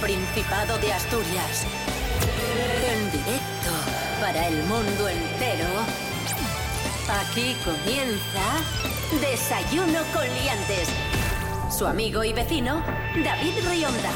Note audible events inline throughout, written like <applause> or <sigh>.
Principado de Asturias. En directo para el mundo entero. Aquí comienza Desayuno con Liantes. Su amigo y vecino, David Rionda.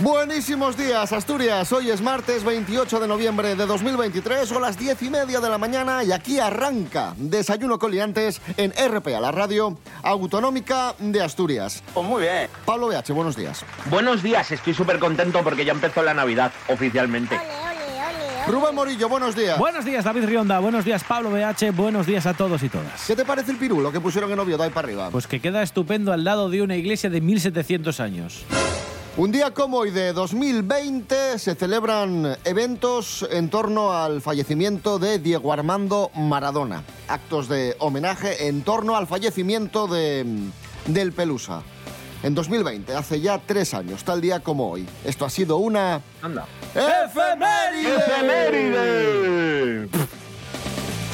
Buenísimos días, Asturias. Hoy es martes 28 de noviembre de 2023, o las 10 y media de la mañana, y aquí arranca Desayuno Coliantes en RPA, la radio autonómica de Asturias. Pues muy bien. Pablo BH, buenos días. Buenos días, estoy súper contento porque ya empezó la Navidad oficialmente. Rubén Morillo, buenos días. Buenos días, David Rionda. Buenos días, Pablo BH. Buenos días a todos y todas. ¿Qué te parece el pirulo que pusieron en Oviedo ahí para arriba? Pues que queda estupendo al lado de una iglesia de 1700 años. Un día como hoy de 2020 se celebran eventos en torno al fallecimiento de Diego Armando Maradona. Actos de homenaje en torno al fallecimiento de, del Pelusa. En 2020, hace ya tres años, tal día como hoy. Esto ha sido una... Anda. ¡Efeméride! ¡Efeméride!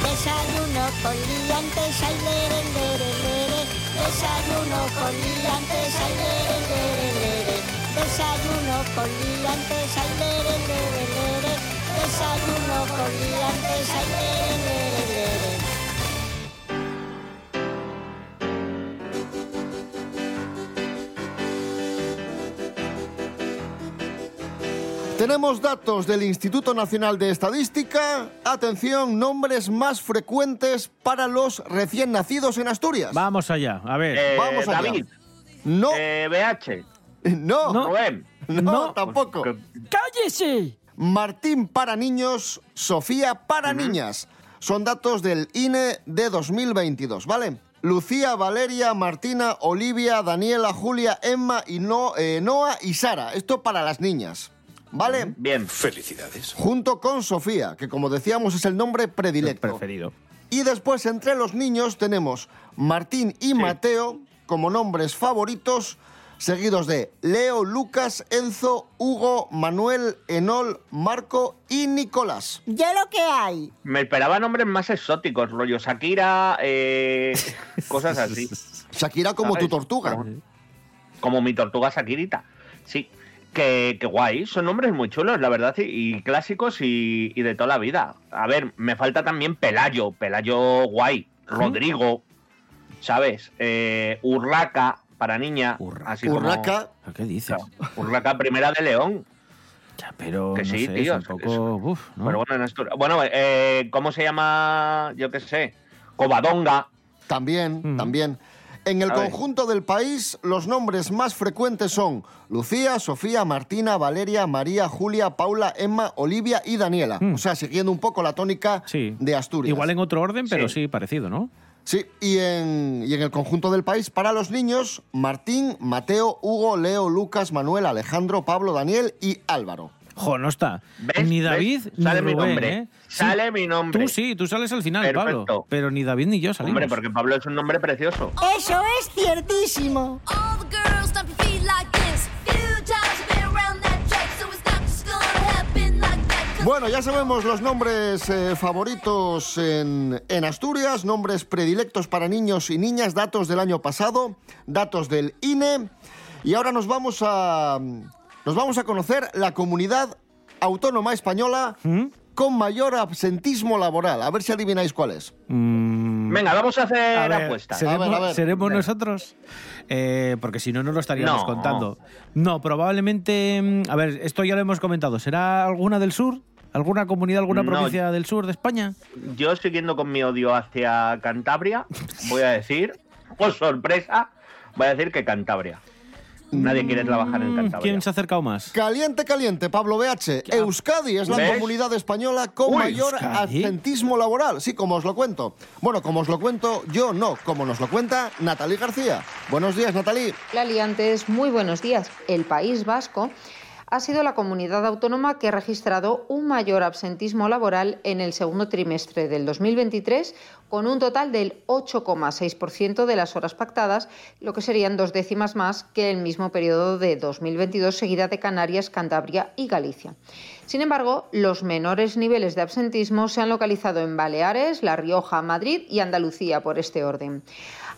Desayuno con liantes, ay, lere, lere, lere. Desayuno con liantes, ay, lere, lere, lere. Desayuno con liantes, ay, lere, lere, lere. Desayuno con liantes, ay, lere, lere, lere. Tenemos datos del Instituto Nacional de Estadística. Atención, nombres más frecuentes para los recién nacidos en Asturias. Vamos allá, a ver. Eh, Vamos allá. David, No, eh, BH, <laughs> no, no, Rubén. No. tampoco. ¡Cállese! Martín para niños, Sofía para niñas. Son datos del INE de 2022, ¿vale? Lucía, Valeria, Martina, Olivia, Daniela, Julia, Emma y no, eh, Noa y Sara. Esto para las niñas, ¿vale? Bien. Junto con Sofía, que como decíamos es el nombre predilecto. Preferido. Y después entre los niños tenemos Martín y Mateo como nombres favoritos, seguidos de Leo, Lucas, Enzo, Hugo, Manuel, Enol, Marco y Nicolás. Ya lo que hay. Me esperaba nombres más exóticos, rollo Shakira, eh, cosas así. <laughs> Shakira como tu tortuga. Como mi tortuga Shakirita. Sí. Que, que guay, son nombres muy chulos, la verdad, y, y clásicos y, y de toda la vida. A ver, me falta también Pelayo, Pelayo guay, Rodrigo, ¿sabes? Eh, Urraca para niña, Urra- así como- Urraca, ¿Qué dices? Urraca primera de León. Ya, pero Que no sí, sé, tío, es un es- poco... uf, ¿no? Pero bueno, en Asturias- Bueno, eh, ¿cómo se llama? Yo qué sé. Covadonga. también, Mm. también. En el conjunto del país, los nombres más frecuentes son Lucía, Sofía, Martina, Valeria, María, Julia, Paula, Emma, Olivia y Daniela. Mm. O sea, siguiendo un poco la tónica Sí. de Asturias. Igual en otro orden, pero Sí. sí, parecido, ¿no? Sí, y en, y en el conjunto del país, para los niños, Martín, Mateo, Hugo, Leo, Lucas, Manuel, Alejandro, Pablo, Daniel y Álvaro. Jo, no está. ¿Ves? Ni ¿Ves? David Sale ni mi Rubén, nombre. ¿eh? Sí, Sale mi nombre. Tú sí, tú sales al final, Perfecto. Pablo. Pero ni David ni yo salimos. Hombre, porque Pablo es un nombre precioso. Eso es ciertísimo. All the girls Bueno, ya sabemos los nombres eh, favoritos en, en Asturias, nombres predilectos para niños y niñas, datos del año pasado, datos del INE. Y ahora nos vamos a, nos vamos a conocer la comunidad autónoma española ¿Mm? con mayor absentismo laboral. A ver si adivináis cuál es. Mm, Venga, vamos a hacer a ver, apuestas. A ver, ¿seremos, a ver. seremos Venga. nosotros? Eh, porque si no, no lo estaríamos No. contando. No, probablemente... mm, A ver, esto ya lo hemos comentado. ¿Será alguna del sur? ¿Alguna comunidad, alguna No. provincia del sur de España? Yo siguiendo con mi odio hacia Cantabria, voy a decir, <laughs> por sorpresa, voy a decir que Cantabria. Nadie quiere trabajar en Mm, Cantabria. ¿Quién se ha acercado más? Caliente, caliente, Pablo BH. Euskadi es la ¿Ves? comunidad española con Uy, mayor Euskadi. absentismo laboral. Sí, como os lo cuento. Bueno, como os lo cuento yo, no. Como nos lo cuenta Natalí García. Buenos días, Natalí. Liantes, muy buenos días. El País Vasco ha sido la comunidad autónoma que ha registrado un mayor absentismo laboral en el segundo trimestre del 2023, con un total del 8,6% de las horas pactadas, lo que serían dos décimas más que el mismo periodo de 2022, seguida de Canarias, Cantabria y Galicia. Sin embargo, los menores niveles de absentismo se han localizado en Baleares, La Rioja, Madrid y Andalucía por este orden.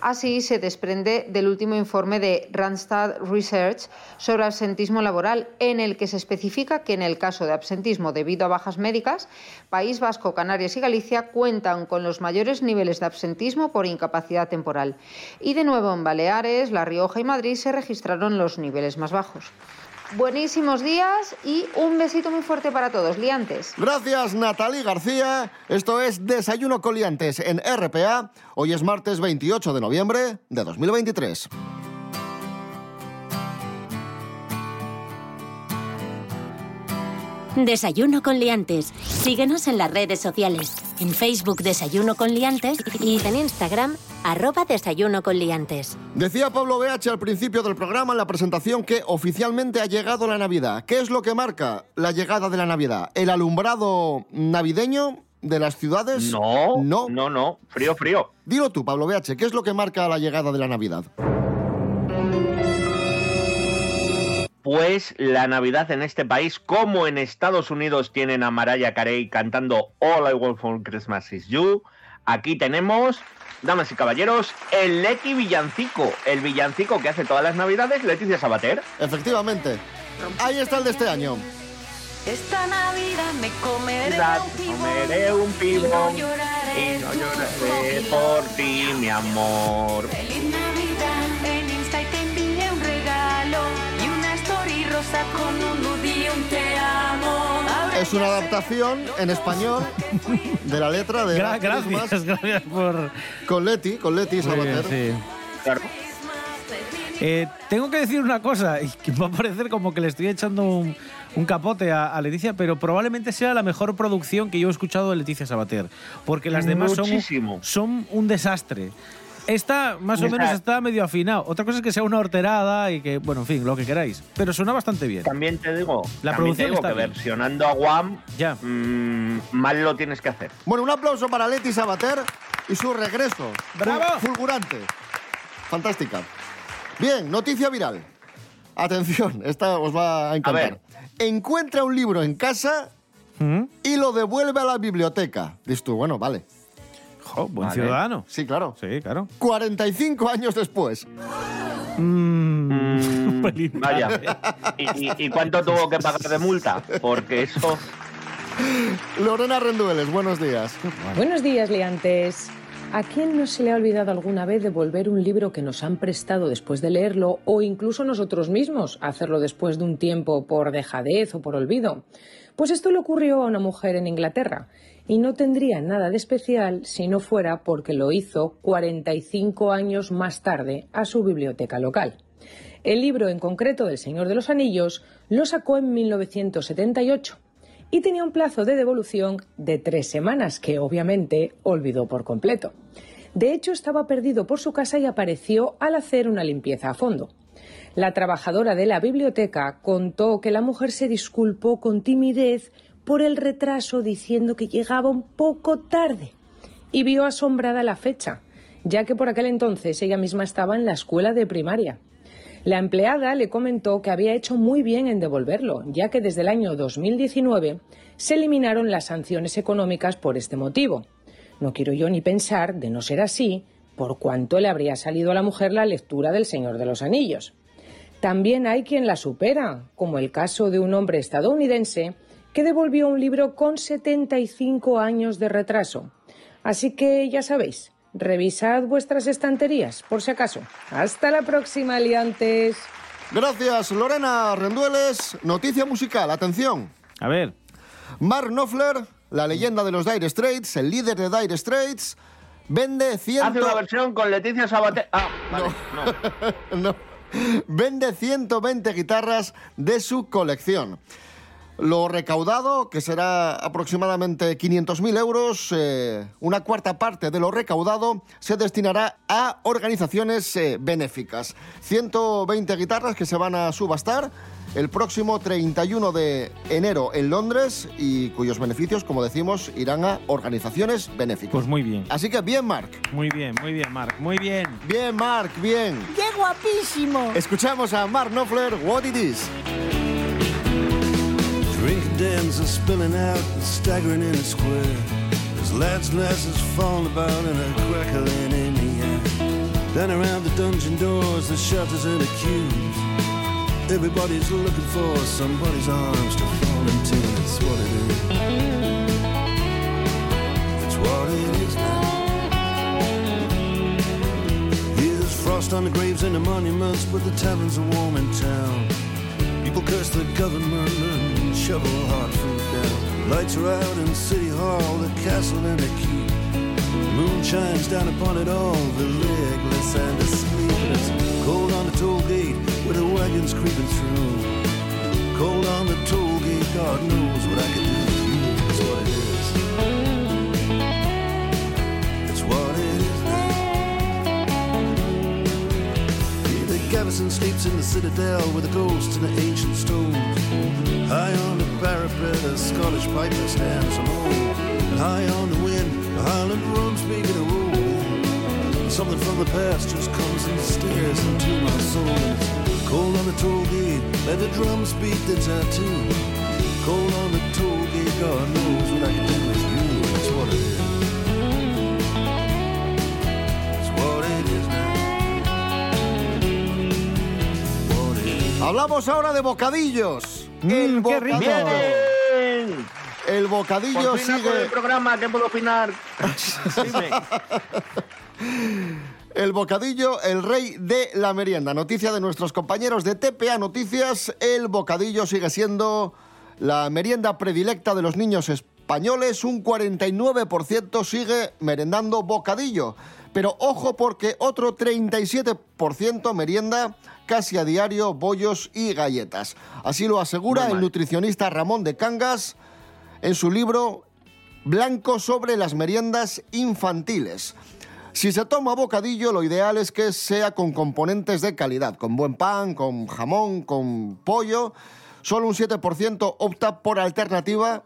Así se desprende del último informe de Randstad Research sobre absentismo laboral, en el que se especifica que en el caso de absentismo debido a bajas médicas, País Vasco, Canarias y Galicia cuentan con los mayores niveles de absentismo por incapacidad temporal. Y de nuevo en Baleares, La Rioja y Madrid se registraron los niveles más bajos. Buenísimos días y un besito muy fuerte para todos, liantes. Gracias, Natalie García. Esto es Desayuno Coliantes en RPA. Hoy es martes 28 de noviembre de 2023. Desayuno con liantes. Síguenos en las redes sociales. En Facebook Desayuno con liantes y en Instagram arroba Desayuno con liantes. Decía Pablo BH al principio del programa en la presentación que oficialmente ha llegado la Navidad. ¿Qué es lo que marca la llegada de la Navidad? ¿El alumbrado navideño de las ciudades? No, No. no, no. Frío, frío. Dilo tú, Pablo BH, ¿qué es lo que marca la llegada de la Navidad? Pues la Navidad en este país, como en Estados Unidos tienen a Mariah Carey cantando All I Want for Christmas is You, aquí tenemos, damas y caballeros, el Leti Villancico, el villancico que hace todas las Navidades, Leticia Sabater. Efectivamente. Ahí está el de este año. Esta Navidad me comeré un pibón comeré un pibón y no lloraré, y no lloraré por ti, mi amor. Feliz rosa con un un te amo. Es una adaptación en español de la letra de Gra- gracias, Christmas gracias por... con Leti, con Leti Muy bien, Sabater. sí. Claro. Eh, tengo que decir una cosa, y que va a parecer como que le estoy echando un, un capote a, a Leticia, pero probablemente sea la mejor producción que yo he escuchado de Leticia Sabater, porque las demás son, son un desastre. Esta más o menos está medio afinado. Otra cosa es que sea una horterada y que, bueno, en fin, lo que queráis. Pero suena bastante bien. También te digo, La también te producción digo está que bien. versionando a Guam, Ya. mm, mal lo tienes que hacer. Bueno, un aplauso para Leti Sabater y su regreso. ¡Bravo! Ful- Fulgurante. Fantástica. Bien, noticia viral. Atención, <laughs> esta os va a encantar. Encuentra un libro en casa ¿Mm? y lo devuelve a la biblioteca. Dices tú, bueno, vale. Jo, buen Vale. ciudadano. Sí, claro. Sí, claro. 45 años después. Mm, <laughs> feliz Vaya. Navidad. ¿Y, y- y cuánto tuvo que pagar de multa? Porque eso... Lorena Rendueles, buenos días. Buenos días, liantes. ¿A quién no se le ha olvidado alguna vez devolver un libro que nos han prestado después de leerlo o incluso nosotros mismos hacerlo después de un tiempo por dejadez o por olvido? Pues esto le ocurrió a una mujer en Inglaterra y no tendría nada de especial si no fuera porque lo hizo 45 años más tarde a su biblioteca local. El libro en concreto del Señor de los Anillos lo sacó en 1978 y tenía un plazo de devolución de tres semanas, que obviamente olvidó por completo. De hecho, estaba perdido por su casa y apareció al hacer una limpieza a fondo. La trabajadora de la biblioteca contó que la mujer se disculpó con timidez por el retraso diciendo que llegaba un poco tarde y vio asombrada la fecha, ya que por aquel entonces ella misma estaba en la escuela de primaria. La empleada le comentó que había hecho muy bien en devolverlo, ya que desde el año 2019 se eliminaron las sanciones económicas por este motivo. No quiero yo ni pensar, de no ser así, por cuánto le habría salido a la mujer la lectura del Señor de los Anillos. También hay quien la supera, como el caso de un hombre estadounidense que devolvió un libro con 75 años de retraso. Así que ya sabéis, revisad vuestras estanterías, por si acaso. Hasta la próxima, liantes. Gracias, Lorena Rendueles. Noticia musical, atención. A ver. Mark Knopfler, la leyenda de los Dire Straits, el líder de Dire Straits, vende 100... Hace una versión con Leticia Sabater... Ah, vale, no. no. <laughs> Vende 120 guitarras de su colección. Lo recaudado, que será aproximadamente 500.000 euros, eh, una cuarta parte de lo recaudado se destinará a organizaciones eh, benéficas. 120 guitarras que se van a subastar el próximo 31 de enero en Londres y cuyos beneficios, como decimos, irán a organizaciones benéficas. Pues muy bien. Así que bien, Mark. Muy bien, muy bien, Marc. Muy bien. Bien, Mark, bien. ¡Qué guapísimo! Escuchamos a Mark Knopfler, What It Is. Drinking dens are spilling out and staggering in a square. There's lads and lasses falling about and a crackling in the air. Down around the dungeon doors, the shelters and the queues. Everybody's looking for somebody's arms to fall into. It's what it is. What it is now. Here's frost on the graves and the monuments, but the taverns are warm in town. People curse the government shovel hard food down. Lights are out in City Hall, the castle and the keep. Moon shines down upon it all, the legless and the sleepless. Cold on the toll gate with the wagons creeping through. Cold on the toll gate, God knows what I can do. It's what it is. It's what it is now. The Gavison sleeps in the citadel with the ghosts and the ancient stones. High on the parapet, a Scottish piper stands alone. And high on the wind, the Highland drums begin to roll. Something from the past just comes and stares into my soul. Cold on the toll gate, let the drums beat the tattoo. Cold on the toll gate, God knows what I can do with you. That's. What it is. Hablamos ahora de bocadillos. Mm, el qué rico. bocadillo. ¡Bien! El bocadillo Por fin hago el sigue. programa, ¿qué puedo opinar? El bocadillo, el rey de la merienda. Noticia de nuestros compañeros de TPA Noticias. El bocadillo sigue siendo la merienda predilecta de los niños españoles. Un 49% sigue merendando bocadillo. Pero ojo porque otro 37% merienda casi a diario bollos y galletas. Así lo asegura el nutricionista Ramón de Cangas en su libro Blanco sobre las meriendas infantiles. Si se toma bocadillo, lo ideal es que sea con componentes de calidad, con buen pan, con jamón, con pollo. Solo un 7% opta por alternativa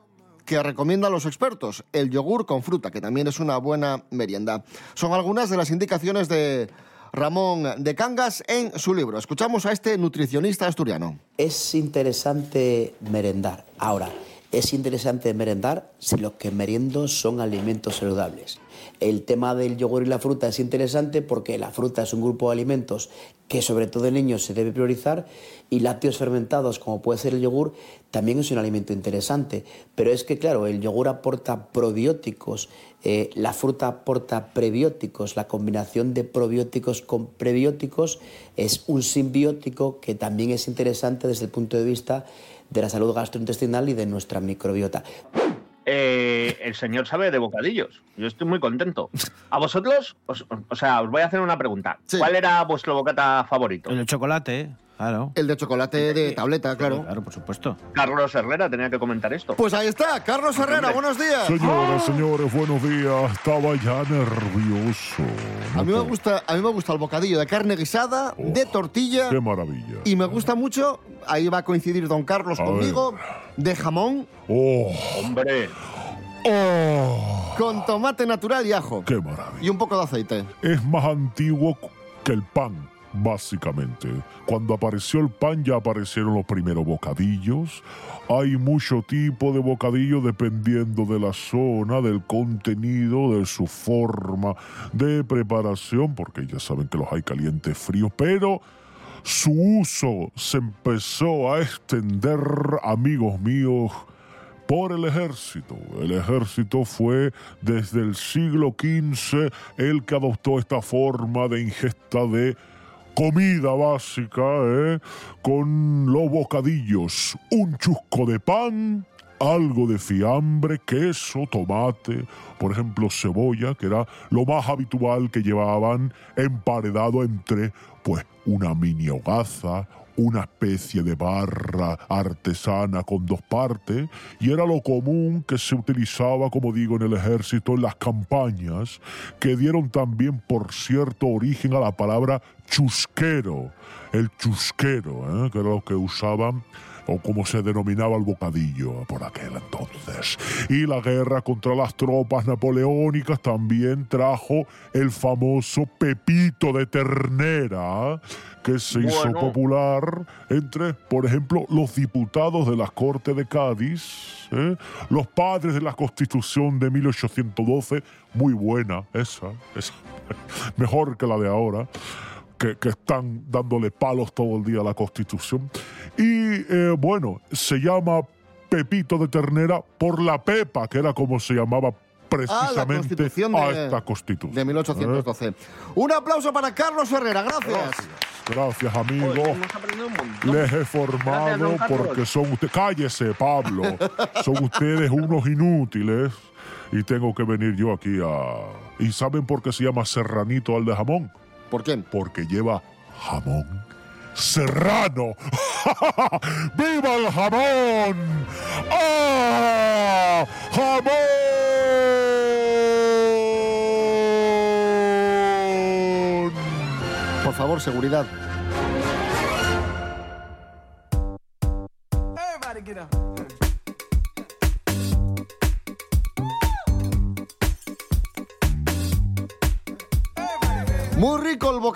que recomiendan los expertos, el yogur con fruta, que también es una buena merienda. Son algunas de las indicaciones de Ramón de Cangas en su libro. Escuchamos a este nutricionista asturiano. Es interesante merendar. Ahora, es interesante merendar si lo que meriendo son alimentos saludables. El tema del yogur y la fruta es interesante porque la fruta es un grupo de alimentos que sobre todo en niños se debe priorizar y lácteos fermentados como puede ser el yogur también es un alimento interesante. Pero es que claro, el yogur aporta probióticos, eh, la fruta aporta prebióticos, la combinación de probióticos con prebióticos es un simbiótico que también es interesante desde el punto de vista de la salud gastrointestinal y de nuestra microbiota. Eh, el señor sabe de bocadillos. Yo estoy muy contento. ¿A vosotros? Os- o sea, os voy a hacer una pregunta. Sí. ¿Cuál era vuestro bocata favorito? El de chocolate, ¿eh? claro. El de chocolate de tableta, claro. Claro, por supuesto. Carlos Herrera tenía que comentar esto. Pues ahí está, Carlos Herrera, buenos días. Señoras, señores, buenos días. Estaba ya nervioso. A mí me gusta, a mí me gusta el bocadillo de carne guisada, de tortilla Qué maravilla. y me gusta mucho, ahí va a coincidir don Carlos A conmigo, de jamón Oh, Hombre, oh, con tomate natural y ajo qué maravilla. y un poco de aceite. Es más antiguo que el pan, básicamente. Cuando apareció el pan ya aparecieron los primeros bocadillos. Hay mucho tipo de bocadillo dependiendo de la zona, del contenido, de su forma de preparación, porque ya saben que los hay calientes fríos, pero su uso se empezó a extender, amigos míos, por el ejército. El ejército fue desde el siglo XV el que adoptó esta forma de ingesta de comida básica, ¿eh? con los bocadillos, un chusco de pan algo de fiambre, queso, tomate, por ejemplo, cebolla, que era lo más habitual que llevaban emparedado entre, pues, una mini hogaza, una especie de barra artesana con dos partes, y era lo común que se utilizaba, como digo, en el ejército, en las campañas, que dieron también, por cierto, origen a la palabra chusquero, el chusquero, ¿eh? que era lo que usaban o como se denominaba el bocadillo por aquel entonces. Y la guerra contra las tropas napoleónicas también trajo el famoso pepito de ternera, que se hizo Bueno. popular entre, por ejemplo, los diputados de la Corte de Cádiz, ¿eh? los padres de la Constitución de 1812, muy buena esa, esa <laughs> mejor que la de ahora que, que están dándole palos todo el día a la Constitución. Y eh, bueno, se llama Pepito de Ternera por la Pepa, que era como se llamaba Ah, la precisamente Constitución a de, esta Constitución. de 1812. Un aplauso para Carlos Herrera, gracias. Gracias, amigo. Hemos aprendido un montón. Les he Gracias, formado porque son ustedes. Cállese, Pablo. <laughs> son ustedes unos inútiles. Y tengo que venir yo aquí a. ¿Y saben por qué se llama serranito al de jamón? ¿Por qué? Porque lleva jamón serrano. <laughs> ¡Viva el jamón! ¡Ah! ¡Jamón! Por favor, seguridad.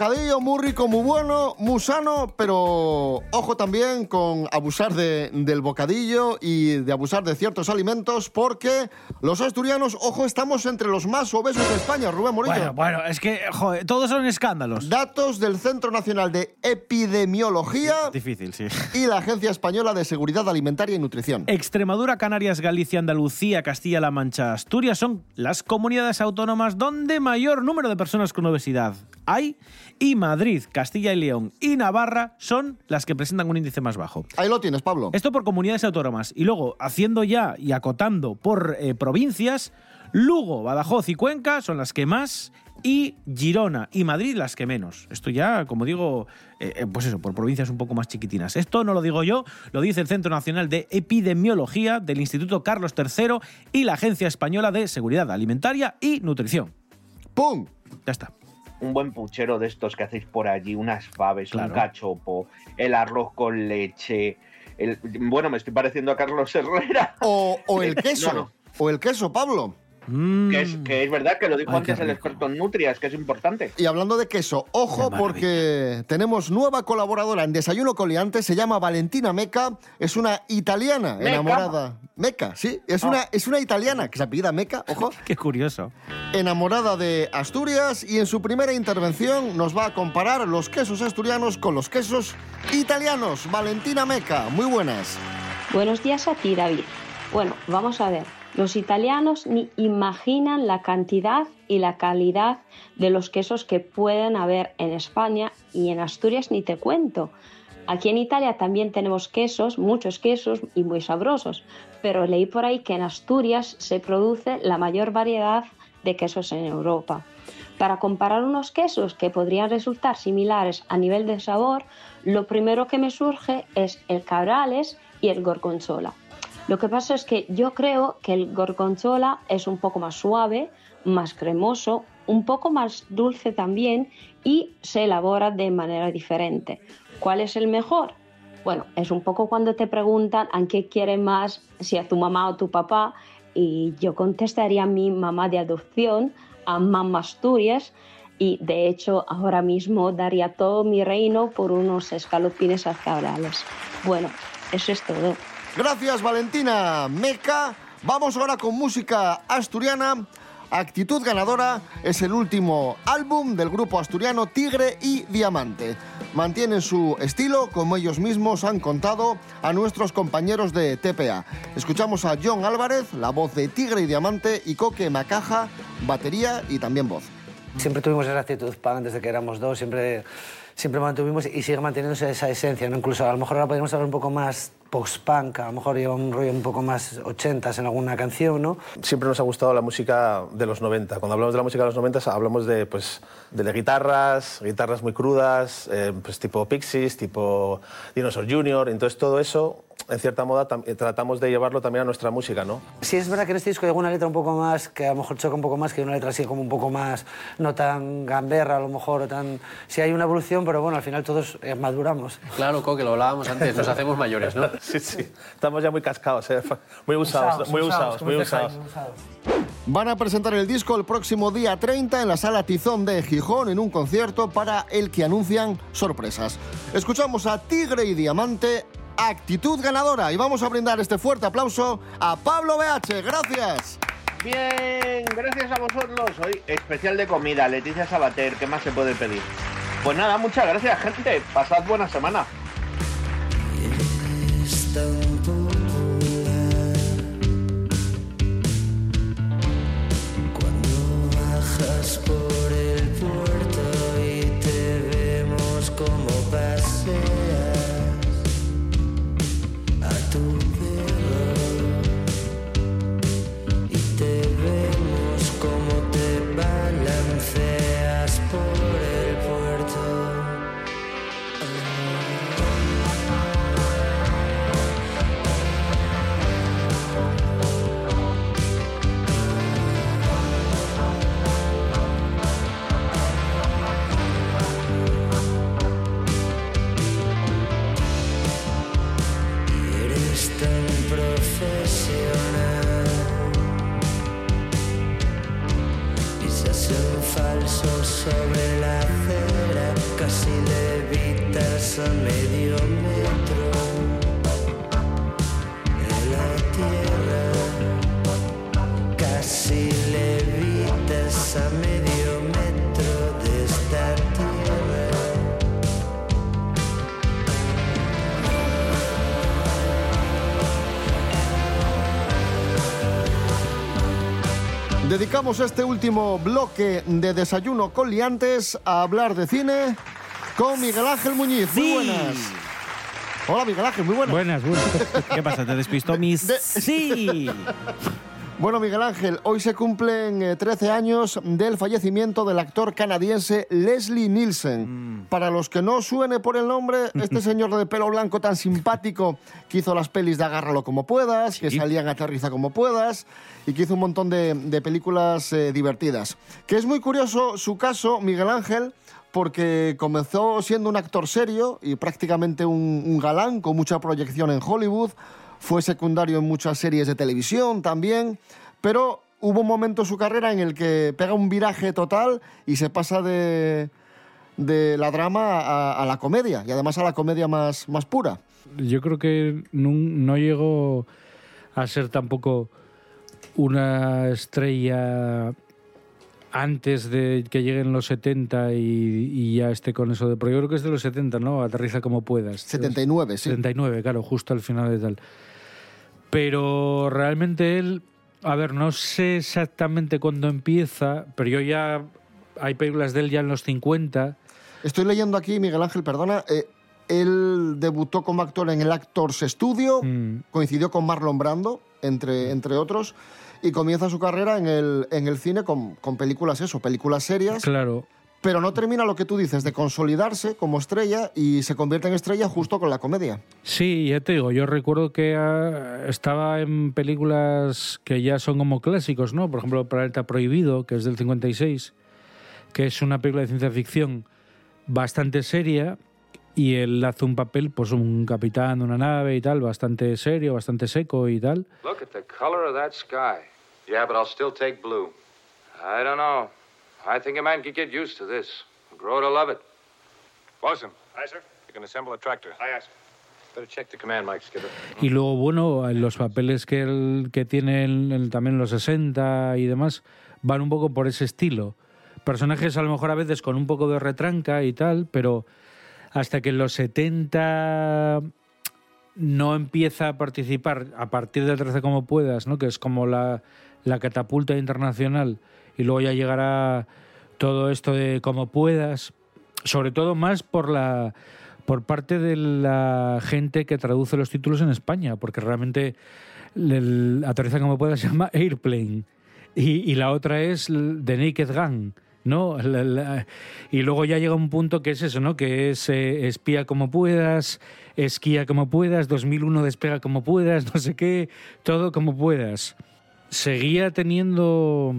Bocadillo, muy rico, muy bueno, muy sano, pero ojo también con abusar de- del bocadillo y de abusar de ciertos alimentos, porque los asturianos, ojo, estamos entre los más obesos de España, Rubén Morillo. Bueno, bueno, es que, joder, todos son escándalos. Datos del Centro Nacional de Epidemiología Difícil, sí. y la Agencia Española de Seguridad Alimentaria y Nutrición. Extremadura, Canarias, Galicia, Andalucía, Castilla-La Mancha, Asturias son las comunidades autónomas donde mayor número de personas con obesidad hay y Madrid, Castilla y León y Navarra son las que presentan un índice más bajo. Ahí lo tienes, Pablo. Esto por comunidades autónomas. Y luego, haciendo ya y acotando por eh, provincias, Lugo, Badajoz y Cuenca son las que más y Girona y Madrid las que menos. Esto ya, como digo, eh, eh, pues eso, por provincias un poco más chiquitinas. Esto no lo digo yo, lo dice el Centro Nacional de Epidemiología del Instituto Carlos III y la Agencia Española de Seguridad Alimentaria y Nutrición. ¡Pum! Ya está. Un buen puchero de estos que hacéis por allí, unas faves, Claro. un cachopo, el arroz con leche. el- bueno, me estoy pareciendo a Carlos Herrera. O, o el <laughs> queso. No, no. O el queso, Pablo. Que, es, que es verdad que lo dijo Ay, antes el experto en nutrias, que es importante. Y hablando de queso, ojo porque tenemos nueva colaboradora en Desayuno Coliante, se llama Valentina Meca, es una italiana Meca. enamorada. Meca, sí, es, Ah. una, es una italiana que se apellida Meca, ojo, <laughs> Qué curioso. enamorada de Asturias y en su primera intervención nos va a comparar los quesos asturianos con los quesos italianos. Valentina Meca, muy buenas. Buenos días a ti, David. Bueno, vamos a ver. Los italianos ni imaginan la cantidad y la calidad de los quesos que pueden haber en España y en Asturias ni te cuento. Aquí en Italia también tenemos quesos, muchos quesos y muy sabrosos, pero leí por ahí que en Asturias se produce la mayor variedad de quesos en Europa. Para comparar unos quesos que podrían resultar similares a nivel de sabor, lo primero que me surge es el cabrales y el gorgonzola. Lo que pasa es que yo creo que el gorgonzola es un poco más suave, más cremoso, un poco más dulce también y se elabora de manera diferente. ¿Cuál es el mejor? Bueno, es un poco cuando te preguntan a qué quiere más, si a tu mamá o tu papá, y yo contestaría a mi mamá de adopción, a Mamá Asturias, y de hecho ahora mismo daría todo mi reino por unos escalopines cabrales. Bueno, eso es todo. Gracias Valentina Meca. Vamos ahora con música asturiana. Actitud Ganadora es el último álbum del grupo asturiano Tigre y Diamante. Mantienen su estilo como ellos mismos han contado a nuestros compañeros de TPA. Escuchamos a John Álvarez, la voz de Tigre y Diamante, y Coque Macaja, batería y también voz. Siempre tuvimos esa actitud punk desde que éramos dos, siempre, siempre mantuvimos y sigue manteniéndose esa esencia. ¿no? Incluso a lo mejor ahora podríamos hablar un poco más post-punk, a lo mejor lleva un rollo un poco más ochentas en alguna canción, ¿no? Siempre nos ha gustado la música de los 90. Cuando hablamos de la música de los 90 hablamos de, pues, de guitarras, guitarras muy crudas, eh, pues, tipo Pixies, tipo Dinosaur Jr. Entonces todo eso, en cierta moda, eh, tratamos de llevarlo también a nuestra música, ¿no? Sí, es verdad que en este disco hay alguna letra un poco más, que a lo mejor choca un poco más, que una letra así como un poco más, no tan gamberra a lo mejor, o tan... Sí hay una evolución, pero bueno, al final todos eh, maduramos. Claro, Co, que lo hablábamos antes, nos hacemos mayores, ¿no? <laughs> Sí, sí. Estamos ya muy cascados, ¿eh? <laughs> muy usados, muy usados, muy usados. Van a presentar el disco el próximo día 30 en la sala Tizón de Gijón en un concierto para el que anuncian sorpresas. Escuchamos a Tigre y Diamante, actitud ganadora y vamos a brindar este fuerte aplauso a Pablo BH. Gracias. Bien, gracias a vosotros. Hoy especial de comida, Leticia Sabater, ¿qué más se puede pedir? Pues nada, muchas gracias, gente. Pasad buena semana. Cuando bajas por Dedicamos este último bloque de Desayuno con Liantes a hablar de cine con Miguel Ángel Muñiz. Muy buenas. Hola Miguel Ángel, muy buenas. Buenas, buenas. ¿Qué pasa? ¿Te despistó mis...? Sí. <laughs> Bueno, Miguel Ángel, hoy se cumplen eh, 13 años del fallecimiento del actor canadiense Leslie Nielsen. Para los que no suene por el nombre, este <laughs> señor de pelo blanco tan simpático que hizo las pelis de Agárralo como puedas, que salía en Aterriza como puedas y que hizo un montón de, de películas eh, divertidas. Que es muy curioso su caso, Miguel Ángel, porque comenzó siendo un actor serio y prácticamente un, un galán con mucha proyección en Hollywood. Fue secundario en muchas series de televisión también, pero hubo un momento en su carrera en el que pega un viraje total y se pasa de, de la drama a, a la comedia, y además a la comedia más, más pura. Yo creo que no, no llegó a ser tampoco una estrella antes de que lleguen los 70 y, y ya esté con eso de... Pero yo creo que es de los 70, ¿no? Aterriza como puedas. 79, sí. 79, claro, justo al final de tal. Pero realmente él, a ver, no sé exactamente cuándo empieza, pero yo ya... Hay películas de él ya en los 50. Estoy leyendo aquí, Miguel Ángel, perdona, eh, él debutó como actor en el Actors Studio, Mm. coincidió con Marlon Brando, entre, entre otros, y comienza su carrera en el, en el cine con, con películas eso, películas serias. Claro. Pero no termina lo que tú dices, de consolidarse como estrella y se convierte en estrella justo con la comedia. Sí, ya te digo, yo recuerdo que ah, estaba en películas que ya son como clásicos, ¿no? Por ejemplo, Planeta Prohibido, que es del 56, que es una película de ciencia ficción bastante seria y él hace un papel, pues un capitán de una nave y tal, bastante serio, bastante seco y tal. Look at the color of that sky. Yeah, but I'll still take blue. I don't know. I think a man could get used to this. Grow to love it. Bosun. Aye, sir. You can assemble a tractor. Aye, sir. Better check the command mic, Skipper. Y luego, bueno, en los papeles que, él, que tiene en- en- también en los 60 y demás, van un poco por ese estilo. Personajes a lo mejor a veces con un poco de retranca y tal, pero hasta que en los 70 no empieza a participar a partir del 13 como puedas, ¿no? que es como la, la catapulta internacional, y luego ya llegará todo esto de como puedas, sobre todo más por la por parte de la gente que traduce los títulos en España, porque realmente el, Aterriza como puedas <laughs> se llama Airplane y, la otra es The Naked Gun. ¿no? Y luego ya llega un punto que es eso, ¿no? Que es eh, espía como puedas, esquía como puedas, 2001 despega como puedas, <laughs> no sé qué, todo como puedas. Seguía teniendo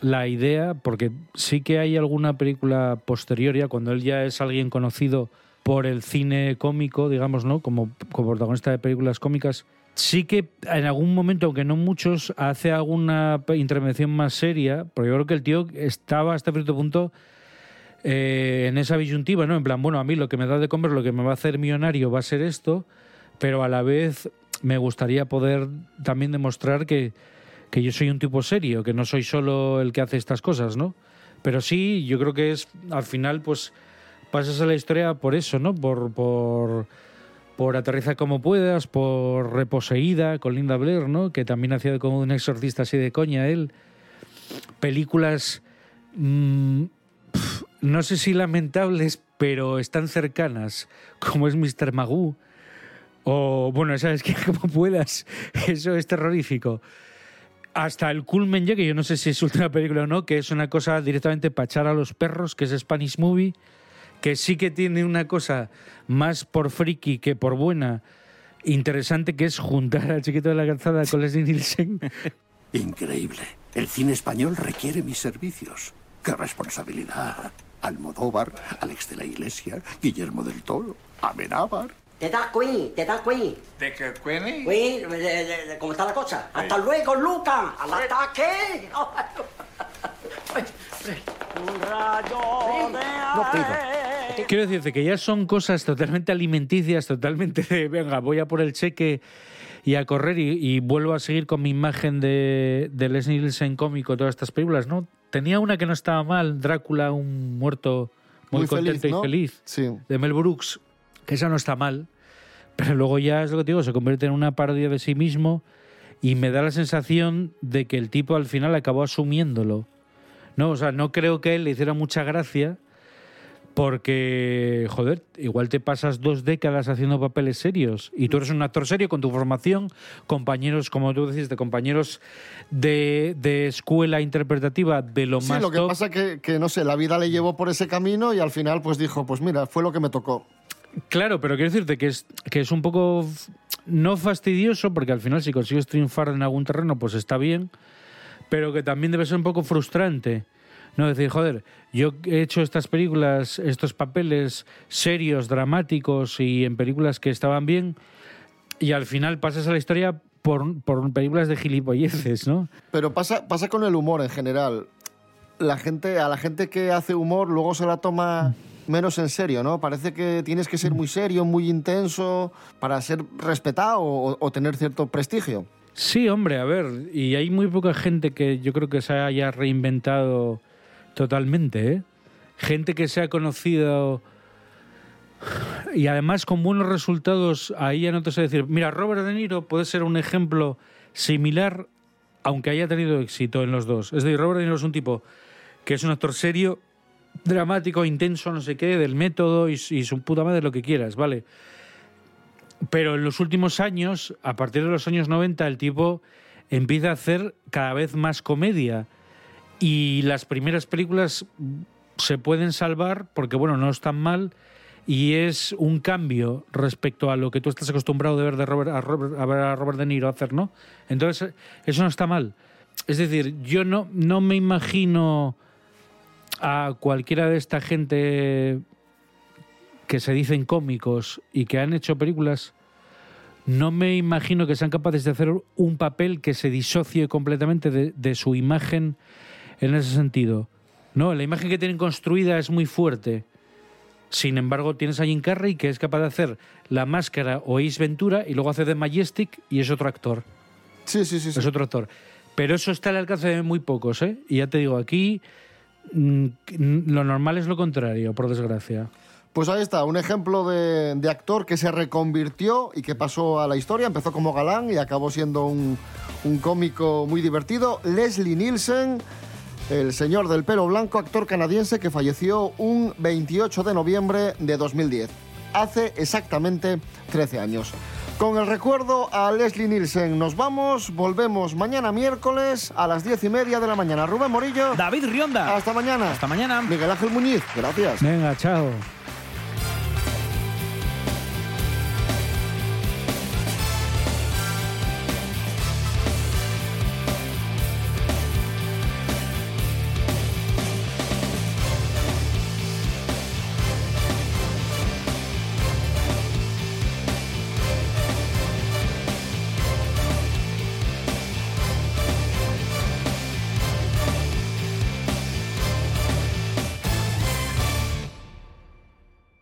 la idea, porque sí que hay alguna película posterior ya, cuando él ya es alguien conocido por el cine cómico, digamos, ¿no? Como, como protagonista de películas cómicas, sí que en algún momento, aunque no muchos, hace alguna intervención más seria, porque yo creo que el tío estaba hasta cierto punto eh, en esa disyuntiva, ¿no? En plan, bueno, a mí lo que me da de comer, lo que me va a hacer millonario va a ser esto, pero a la vez me gustaría poder también demostrar que, que yo soy un tipo serio, que no soy solo el que hace estas cosas, ¿no? Pero sí, yo creo que es, al final, pues pasas a la historia por eso, ¿no? Por, por, por Aterriza como puedas, por Reposeída con Linda Blair, ¿no? Que también hacía como un exorcista así de coña él. Películas, mm, no sé si lamentables, pero están cercanas, como es Mr. Magoo. O, bueno, sabes que <laughs> como puedas, eso es terrorífico. Hasta el culmen ya, que yo no sé si es última película o no, que es una cosa directamente para echar a los perros, que es Spanish Movie, que sí que tiene una cosa más por friki que por buena, interesante, que es juntar al chiquito de la calzada con Leslie Nielsen. <laughs> Increíble. El cine español requiere mis servicios. ¡Qué responsabilidad! Almodóvar, Alex de la Iglesia, Guillermo del Toro, Amenábar. Te da Queen, te da Queen. ¿De qué, Queenie? Queen, de- de- de- ¿cómo está la cosa? Hasta luego, Luca. Al ataque. Un rayo de Quiero decirte que ya son cosas totalmente alimenticias, totalmente de, venga, voy a por el cheque y a correr y, y vuelvo a seguir con mi imagen de, de Leslie Nielsen cómico, todas estas películas, ¿no? Tenía una que no estaba mal, Drácula, un muerto muy, Muy feliz, contento ¿no? y feliz, de Mel Brooks, que esa no está mal, pero luego ya es lo que te digo, se convierte en una parodia de sí mismo y me da la sensación de que el tipo al final acabó asumiéndolo. No, o sea, no creo que a él le hiciera mucha gracia porque, joder, igual te pasas dos décadas haciendo papeles serios y tú eres un actor serio con tu formación, compañeros, como tú decís, de compañeros de, de escuela interpretativa de lo Sí, más lo que top. pasa que, que, no sé, la vida le llevó por ese camino y al final pues dijo, pues mira, fue lo que me tocó. Claro, pero quiero decirte que es, que es un poco no fastidioso, porque al final si consigues triunfar en algún terreno, pues está bien, pero que también debe ser un poco frustrante. No decir, joder, yo he hecho estas películas, estos papeles serios, dramáticos y en películas que estaban bien, y al final pasas a la historia por, por películas de gilipolleces, ¿no? Pero pasa, pasa con el humor en general. La gente, a la gente que hace humor luego se la toma menos en serio, ¿no? Parece que tienes que ser muy serio, muy intenso para ser respetado o, o tener cierto prestigio. Sí, hombre, a ver, y hay muy poca gente que yo creo que se haya reinventado totalmente, ¿eh? Gente que se ha conocido y además con buenos resultados, ahí ya no te sé decir, mira, Robert De Niro puede ser un ejemplo similar, aunque haya tenido éxito en los dos. Es decir, Robert De Niro es un tipo que es un actor serio, dramático, intenso, no sé qué, del método y, y su puta madre, lo que quieras, ¿vale? Pero en los últimos años, a partir de los años 90, el tipo empieza a hacer cada vez más comedia. Y las primeras películas se pueden salvar porque, bueno, no están mal y es un cambio respecto a lo que tú estás acostumbrado de ver de a, Robert, a ver a Robert De Niro hacer, ¿no? Entonces, eso no está mal. Es decir, yo no, no me imagino a cualquiera de esta gente que se dicen cómicos y que han hecho películas, no me imagino que sean capaces de hacer un papel que se disocie completamente de, de su imagen en ese sentido. No, la imagen que tienen construida es muy fuerte. Sin embargo, tienes a Jim Carrey que es capaz de hacer La Máscara o Ace Ventura y luego hace de Majestic y es otro actor. Sí, sí, sí. Es otro actor. Pero eso está al alcance de muy pocos, ¿eh? Y ya te digo, aquí lo normal es lo contrario, por desgracia. Pues ahí está, un ejemplo de, de actor que se reconvirtió y que pasó a la historia. Empezó como galán y acabó siendo un, un cómico muy divertido. Leslie Nielsen, el señor del pelo blanco, actor canadiense que falleció un 28 de noviembre de 2010, hace exactamente 13 años. Con el recuerdo a Leslie Nielsen nos vamos, volvemos mañana miércoles a las 10 y media de la mañana. Rubén Morillo. David Rionda. Hasta mañana. Hasta mañana. Miguel Ángel Muñiz, gracias. Venga, chao.